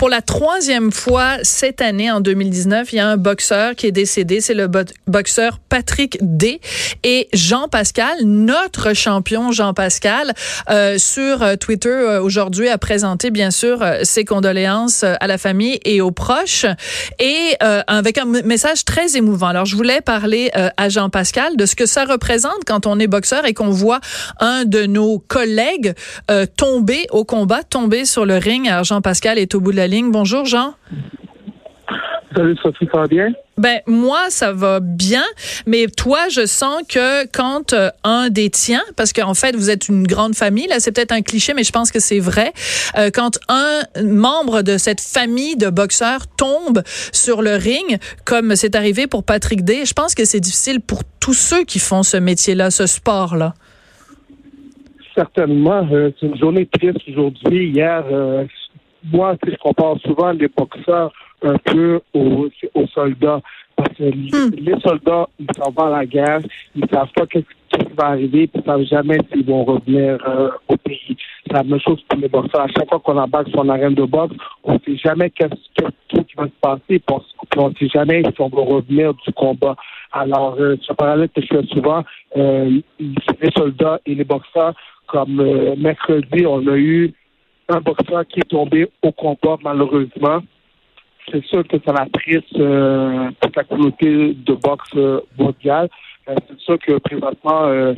Pour la troisième fois cette année, en 2019, il y a un boxeur qui est décédé. C'est le boxeur Patrick D. Et Jean Pascal, notre champion Jean Pascal, euh, sur euh, Twitter euh, aujourd'hui a présenté bien sûr euh, ses condoléances à la famille et aux proches et avec un message très émouvant. Alors je voulais parler à Jean Pascal de ce que ça représente quand on est boxeur et qu'on voit un de nos collègues tomber au combat, tomber sur le ring. Alors Jean Pascal est au bout de la Bonjour, Jean. Salut, Sophie, ça va bien? Ben moi ça va bien, mais toi je sens que quand euh, un des tiens, parce qu'en fait vous êtes une grande famille, là c'est peut-être un cliché, mais je pense que c'est vrai, euh, quand un membre de cette famille de boxeurs tombe sur le ring, comme c'est arrivé pour Patrick Day, je pense que c'est difficile pour tous ceux qui font ce métier-là, ce sport-là. Certainement, euh, c'est une journée triste aujourd'hui. Hier, moi, je compare souvent les boxeurs un peu aux, soldats. Parce que hmm. les soldats, ils s'en vont à la guerre, ils savent pas ce qui va arriver, puis ils savent jamais s'ils vont revenir euh, au pays. C'est la même chose pour les boxeurs. À chaque fois qu'on embarque sur une arène de boxe, on ne sait jamais qu'est-ce qui va se passer, puis on ne sait jamais si on va revenir du combat. Alors, euh, ce parallèle que je fais souvent, euh, les soldats et les boxeurs, comme euh, mercredi, on a eu un boxeur qui est tombé au combat, malheureusement. C'est sûr que ça la triste euh, pour la communauté de boxe euh, mondiale. Euh, c'est sûr que présentement, euh,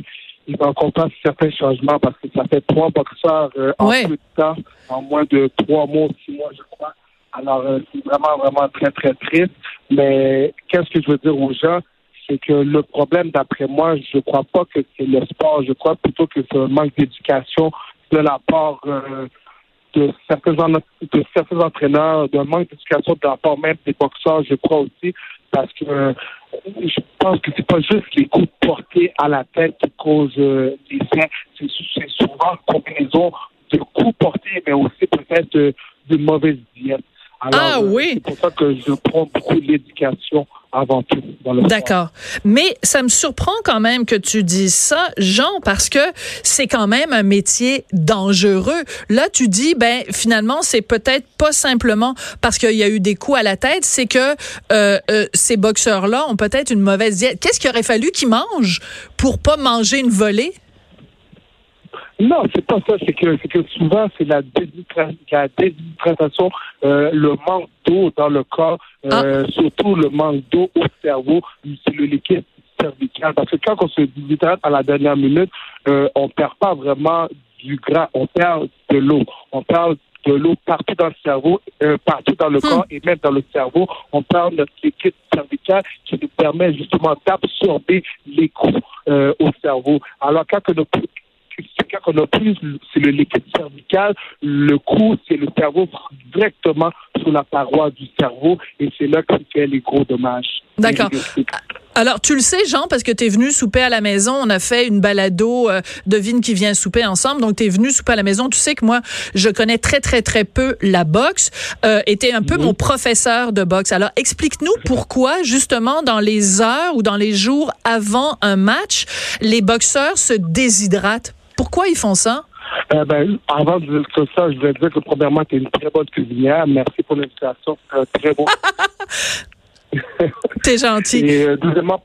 il va encore certains changements parce que ça fait trois boxeurs en peu de temps, en moins de trois mois, six mois, je crois. Alors, c'est vraiment, vraiment très, très triste. Mais qu'est-ce que je veux dire aux gens? C'est que le problème, d'après moi, je ne crois pas que c'est le sport. Je crois plutôt que c'est un manque d'éducation de la part de certains, de certains entraîneurs, d'un manque d'éducation de la part même des boxeurs, je crois aussi, parce que euh, je pense que c'est pas juste les coups portés à la tête qui causent euh, des faits, c'est souvent une combinaison de coups portés, mais aussi peut-être de, de mauvaises diètes. Ah oui. C'est pour ça que je prends beaucoup l'éducation D'accord. Mais ça me surprend quand même que tu dises ça, Jean, parce que c'est quand même un métier dangereux. Là, tu dis, ben finalement, c'est peut-être pas simplement parce qu'il y a eu des coups à la tête, c'est que euh, euh, ces boxeurs-là ont peut-être une mauvaise diète. Qu'est-ce qu'il aurait fallu qu'ils mangent pour pas manger une volée? Non, c'est pas ça. C'est que, que souvent, c'est la, déshydratation, euh, le manque d'eau dans le corps, euh, ah. surtout le manque d'eau au cerveau, c'est le liquide cervical. Parce que quand on se déshydrate à la dernière minute, euh, on perd pas vraiment du gras, on perd de l'eau. On perd de l'eau partout dans le cerveau, euh, partout dans le hmm. corps et même dans le cerveau. On perd notre liquide cervical qui nous permet justement d'absorber les coups euh, au cerveau. Alors quand on c'est le liquide cervical. Le coup, c'est le cerveau directement sur la paroi du cerveau et c'est là qu'il fait les gros dommages. D'accord. Alors, tu le sais, Jean, parce que tu es venu souper à la maison. On a fait une balado euh, devine qui vient souper ensemble. Donc, tu es venu souper à la maison. Tu sais que moi, je connais très, très, très peu la boxe euh, et tu es un peu mon professeur de boxe. Alors, explique-nous pourquoi, justement, dans les heures ou dans les jours avant un match, les boxeurs se déshydratent pourquoi ils font ça? Euh, ben, avant de dire ça, je voulais dire que premièrement, tu es une très bonne cuisinière. Merci pour l'invitation. C'est très bon. T'es gentil. Et euh, deuxièmement,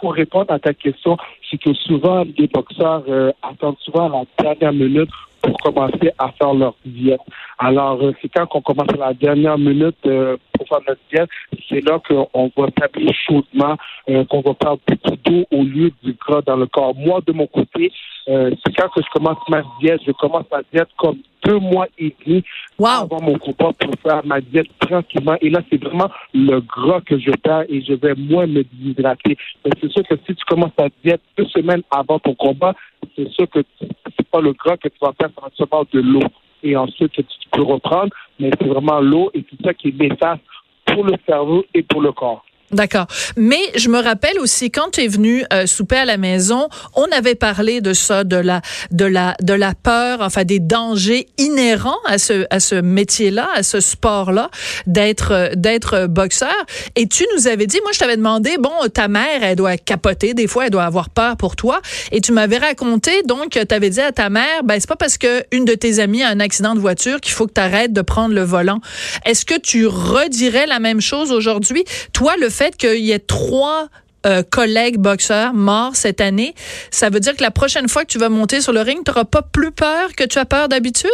pour répondre à ta question, c'est que souvent, les boxeurs euh, attendent souvent à la dernière minute pour commencer à faire leur diète. Alors, euh, c'est quand on commence à la dernière minute euh, pour faire notre diète, c'est là qu'on va taper chaudement, euh, qu'on va faire beaucoup d'eau au lieu du gras dans le corps. Moi, de mon côté, c'est quand que je commence ma diète, je commence ma diète comme deux mois et demi avant mon combat pour faire ma diète tranquillement. Et là, c'est vraiment le gras que je perds et je vais moins me déshydrater. Mais c'est sûr que si tu commences ta diète deux semaines avant ton combat, c'est sûr que c'est pas le gras que tu vas faire, ça va de l'eau. et ensuite tu peux reprendre, mais c'est vraiment l'eau et c'est ça qui est néfaste pour le cerveau et pour le corps. D'accord. Mais je me rappelle aussi quand tu es venu euh, souper à la maison, on avait parlé de ça, de la de la de la peur, enfin des dangers inhérents à ce à ce métier-là, à ce sport-là, d'être euh, d'être boxeur. Et tu nous avais dit, moi je t'avais demandé, bon, ta mère, elle doit capoter des fois, elle doit avoir peur pour toi. Et tu m'avais raconté donc, tu avais dit à ta mère, ben c'est pas parce que une de tes amies a un accident de voiture qu'il faut que tu arrêtes de prendre le volant. Est-ce que tu redirais la même chose aujourd'hui, toi le fait qu'il y ait trois euh, collègues boxeurs morts cette année, ça veut dire que la prochaine fois que tu vas monter sur le ring, tu n'auras pas plus peur que tu as peur d'habitude?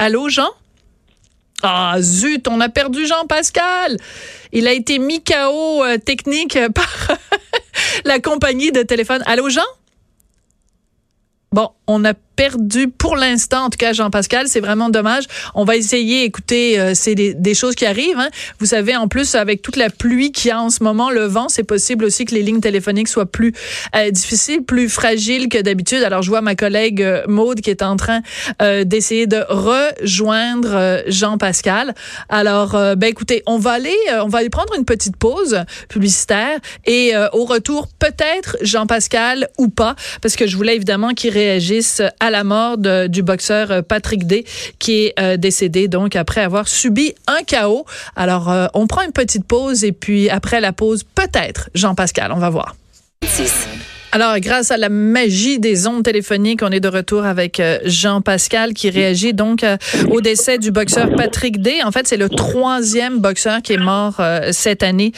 Allô, Jean? Ah, zut, on a perdu Jean-Pascal. Il a été mis KO euh, technique par la compagnie de téléphone. Allô, Jean? Bon, on a perdu pour l'instant, en tout cas Jean-Pascal, c'est vraiment dommage. On va essayer, écoutez, euh, c'est des, choses qui arrivent. Hein. Vous savez, en plus, avec toute la pluie qu'il y a en ce moment, le vent, c'est possible aussi que les lignes téléphoniques soient plus euh, difficiles, plus fragiles que d'habitude. Alors, je vois ma collègue euh, Maude qui est en train d'essayer de rejoindre Jean-Pascal. Alors, ben écoutez, on va aller, on va aller prendre une petite pause publicitaire et au retour, peut-être Jean-Pascal ou pas, parce que je voulais évidemment qu'il réagisse à la mort du boxeur euh, Patrick D, qui est euh, décédé donc après avoir subi un chaos. Alors, euh, on prend une petite pause et puis après la pause, peut-être Jean-Pascal, on va voir. Alors, grâce à la magie des ondes téléphoniques, on est de retour avec euh, Jean-Pascal qui réagit donc euh, au décès du boxeur Patrick D. En fait, c'est le troisième boxeur qui est mort euh, cette année,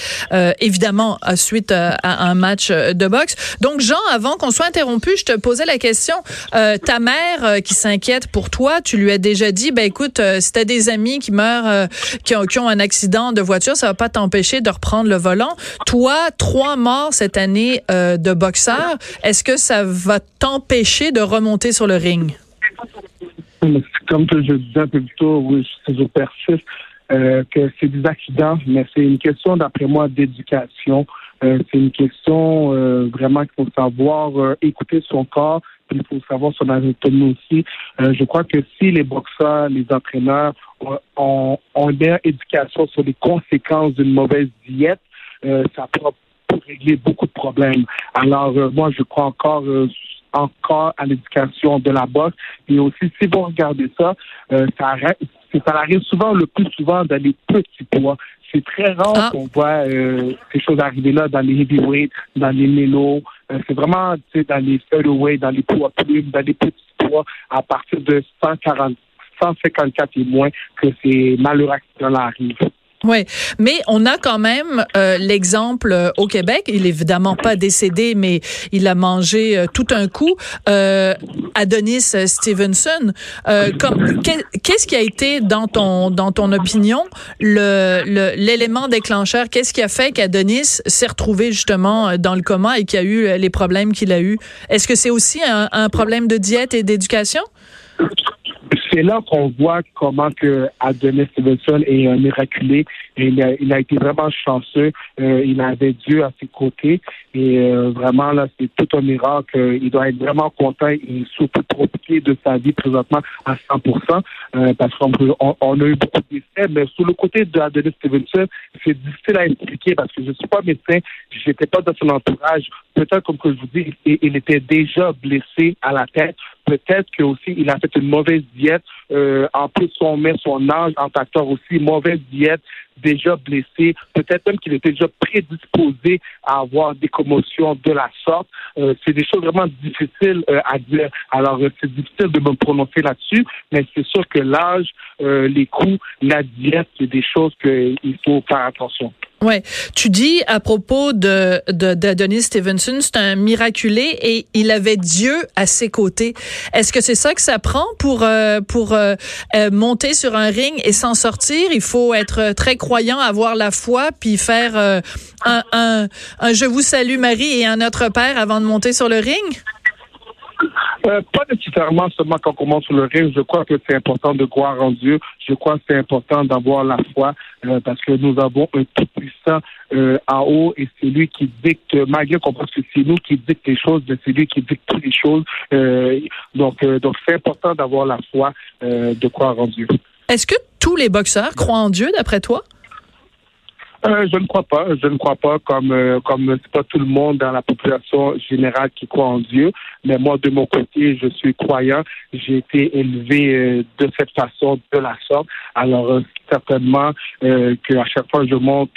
évidemment, suite à un match de boxe. Donc, Jean, avant qu'on soit interrompu, je te posais la question. ta mère qui s'inquiète pour toi, tu lui as déjà dit, ben écoute, si t'as des amis qui meurent, qui ont, qui, ont, un accident de voiture, ça va pas t'empêcher de reprendre le volant. Toi, trois morts cette année de Est-ce que ça va t'empêcher de remonter sur le ring? Comme je disais un peu plus tôt, oui, je persiste, euh, que c'est des accidents, mais c'est une question, d'après moi, d'éducation. Euh, c'est une question euh, vraiment qu'il faut savoir écouter son corps, puis il faut savoir son anatomie aussi. je crois que si les boxeurs, les entraîneurs ont, ont éducation sur les conséquences d'une mauvaise diète, ça pourra pour régler beaucoup de problèmes. Alors, euh, moi, je crois encore euh, encore à l'éducation de la boxe. Et aussi, si vous regardez ça, euh, ça, ça arrive souvent, le plus souvent, dans les petits poids. C'est très rare ah. qu'on voit ces choses arriver là dans les heavyweights, dans les mélos. c'est vraiment dans les featherweight, dans les poids plumes, dans les petits poids, à partir de 140, 154 et moins, que ces malheureux accidents-là arrivent. Oui, mais on a quand même euh, l'exemple euh, au Québec. Il est évidemment pas décédé, mais il a mangé euh, tout un coup. Adonis Stevenson. Qu'est-ce qui a été dans ton dans ton opinion le l'élément déclencheur? Qu'est-ce qui a fait qu'Adonis s'est retrouvé justement dans le coma et qu'il a eu les problèmes qu'il a eu Est-ce que c'est aussi un, un problème de diète et d'éducation? C'est là qu'on voit comment que Adonis Stevenson est un miraculé. Il, a, été vraiment chanceux. Euh, il avait Dieu à ses côtés. Et euh, vraiment, là, c'est tout un miracle. Il doit être vraiment content et surtout profiter de sa vie présentement à 100% euh, parce qu'on on, a eu beaucoup de décès. Mais sur le côté d'Adonis Stevenson, c'est difficile à expliquer parce que je ne suis pas médecin. J'étais pas dans son entourage. Peut-être, comme que je vous dis, il était déjà blessé à la tête peut-être que aussi il a fait une mauvaise diète. Euh, en plus, son met son âge en facteur aussi, mauvaise diète, déjà blessé. Peut-être même qu'il était déjà prédisposé à avoir des commotions de la sorte. Euh, c'est des choses vraiment difficiles euh, à dire. Alors, c'est difficile de me prononcer là-dessus, mais c'est sûr que l'âge, les coups, la diète, c'est des choses qu'il faut faire attention. Ouais, tu dis à propos de d'Adonis Stevenson, c'est un miraculé et il avait Dieu à ses côtés. Est-ce que c'est ça que ça prend pour euh, pour euh, euh, monter sur un ring et s'en sortir? Il faut être très croyant, avoir la foi, puis faire un, un, un je vous salue Marie et un Notre Père avant de monter sur le ring? Euh, pas nécessairement seulement quand on commence sur le ring. Je crois que c'est important de croire en Dieu. Je crois que c'est important d'avoir la foi euh, parce que nous avons un tout-puissant euh, en haut et c'est lui qui dicte, malgré qu'on pense que c'est nous qui dicte les choses, c'est lui qui dicte toutes les choses. donc, donc c'est important d'avoir la foi, de croire en Dieu. Est-ce que tous les boxeurs croient en Dieu, d'après toi? Euh, je ne crois pas. Je ne crois pas comme euh, comme c'est pas tout le monde dans la population générale qui croit en Dieu. Mais moi, de mon côté, je suis croyant. J'ai été élevé euh, de cette façon, de la sorte. Alors euh, certainement qu'à chaque fois que je monte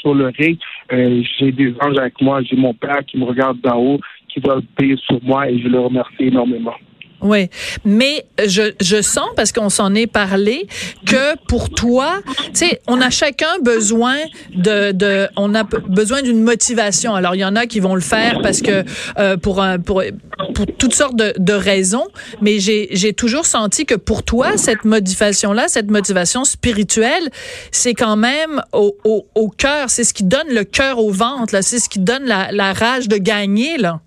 sur le ring, j'ai des anges avec moi. J'ai mon père qui me regarde d'en haut, qui doit payer sur moi, et je le remercie énormément. Oui, mais je, je sens, parce qu'on s'en est parlé, que pour toi, tu sais, on a chacun besoin de, de on a besoin d'une motivation. Alors, il y en a qui vont le faire parce que euh, pour, un, pour, pour toutes sortes de, de raisons, mais j'ai toujours senti que pour toi, cette motivation-là, cette motivation spirituelle, c'est quand même au, au, au cœur, c'est ce qui donne le cœur au ventre, c'est ce qui donne la, la rage de gagner, là.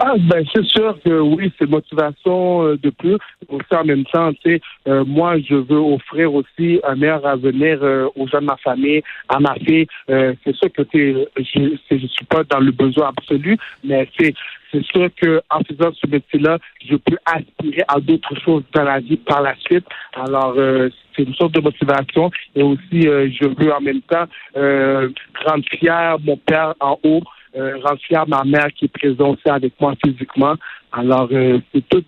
Ah, ben, c'est sûr que oui, c'est motivation euh, de plus. Aussi, en même temps, tu euh, moi, je veux offrir aussi un meilleur avenir euh, aux gens de ma famille, à ma fille. c'est sûr que je, je suis pas dans le besoin absolu, mais c'est c'est sûr que en faisant ce métier-là, je peux aspirer à d'autres choses dans la vie par la suite. Alors, c'est une sorte de motivation et aussi, je veux en même temps rendre fier mon père en haut euh, rendre fier ma mère qui est présente avec moi physiquement. Alors, euh, c'est toute,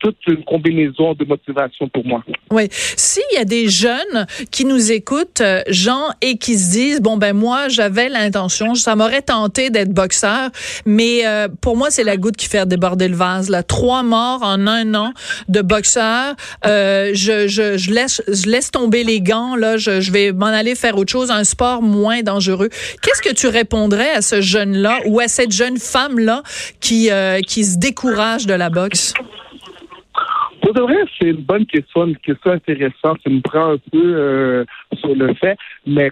toute une combinaison de motivation pour moi. Oui. S'il y a des jeunes qui nous écoutent, euh, Jean, et qui se disent, bon, ben moi, j'avais l'intention, ça m'aurait tenté d'être boxeur, mais euh, pour moi, c'est la goutte qui fait déborder le vase. Là. Trois morts en un an de boxeur. je, je, je, laisse, je laisse tomber les gants. Là, je, je vais m'en aller faire autre chose, un sport moins dangereux. Qu'est-ce que tu répondrais à ce jeune-là ou à cette jeune femme-là qui, qui se découvre de la boxe? Pour de vrai, c'est une bonne question, une question intéressante. Ça me prend un peu euh, le fait. Mais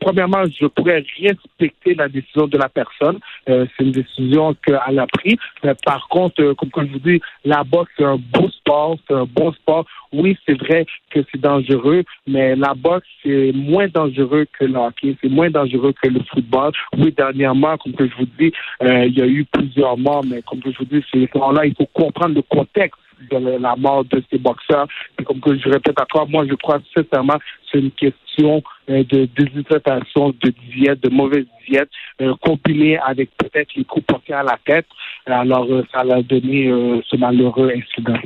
premièrement, je pourrais respecter la décision de la personne. Euh, c'est une décision qu'elle a prise. Mais par contre, euh, comme, je vous dis, la boxe, c'est un beau sport, c'est un bon sport. Oui, c'est vrai que c'est dangereux, mais la boxe, c'est moins dangereux que le hockey, c'est moins dangereux que le football. Oui, dernièrement, comme je vous dis, il y a eu plusieurs morts, mais comme je vous dis, c'est là il faut comprendre le contexte de la mort de ces boxeurs. Et comme que je répète encore, moi, je crois sincèrement c'est une question euh, de déshydratation, de diète, de mauvaise diète, euh, combinée avec peut-être les coups portés à la tête. Alors, euh, ça a donné ce malheureux incident.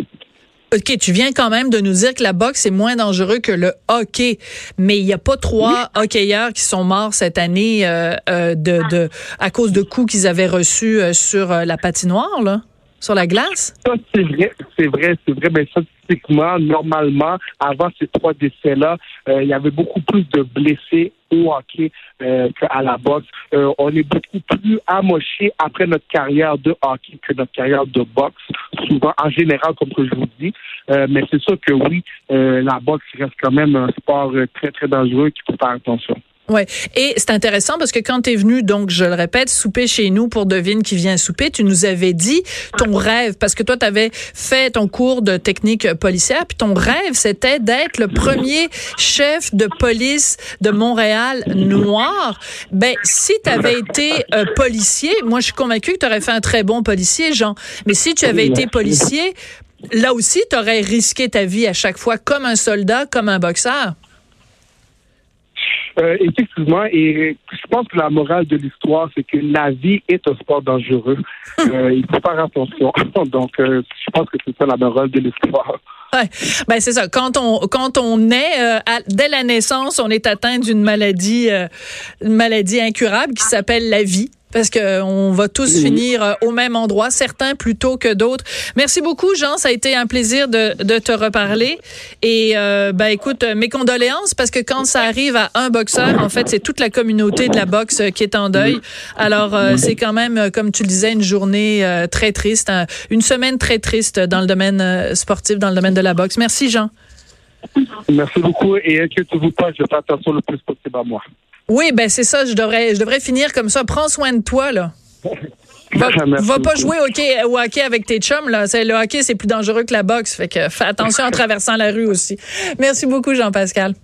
OK, tu viens quand même de nous dire que la boxe est moins dangereux que le hockey, mais il n'y a pas trois hockeyeurs qui sont morts cette année de, de, à cause de coups qu'ils avaient reçus sur la patinoire, là? Sur la glace? C'est vrai, c'est vrai, c'est vrai. Mais statistiquement, normalement, avant ces trois décès-là, euh, il y avait beaucoup plus de blessés au hockey euh, qu'à la boxe. Euh, on est beaucoup plus amoché après notre carrière de hockey que notre carrière de boxe, souvent en général, comme je vous dis. mais c'est sûr que oui, la boxe reste quand même un sport très, très dangereux qu'il faut faire attention. Ouais, et c'est intéressant parce que quand tu es venu donc je le répète souper chez nous pour devine qui vient souper, tu nous avais dit ton rêve parce que toi tu avais fait ton cours de technique policière puis ton rêve c'était d'être le premier chef de police de Montréal noir. Ben si tu avais été euh, policier, moi je suis convaincu que tu aurais fait un très bon policier Jean. Mais si tu avais été policier, là aussi tu aurais risqué ta vie à chaque fois comme un soldat, comme un boxeur. Euh, effectivement, et je pense que la morale de l'histoire, c'est que la vie est un sport dangereux. Euh, il faut faire attention. Donc, euh, je pense que c'est ça la morale de l'histoire. Ouais. Ben c'est ça. Quand on quand on est euh, dès la naissance, on est atteint d'une maladie une maladie incurable qui s'appelle la vie parce qu'on va tous finir euh, au même endroit, certains plutôt que d'autres. Merci beaucoup, Jean. Ça a été un plaisir de, de te reparler. Et euh, ben écoute, euh, mes condoléances parce que quand ça arrive à un boxeur, en fait, c'est toute la communauté de la boxe qui est en deuil. Alors c'est quand même, comme tu le disais, une journée très triste, une semaine très triste dans le domaine sportif, dans le domaine de la boxe. Merci, Jean. Merci beaucoup et inquiétez-vous pas, je fais attention le plus possible à moi. Oui, ben c'est ça, je devrais, je devrais finir comme ça. Prends soin de toi, là. Va, pas jouer au hockey, avec tes chums. Là. Le hockey, c'est plus dangereux que la boxe. Fait que fais attention en traversant la rue aussi. Merci beaucoup, Jean-Pascal.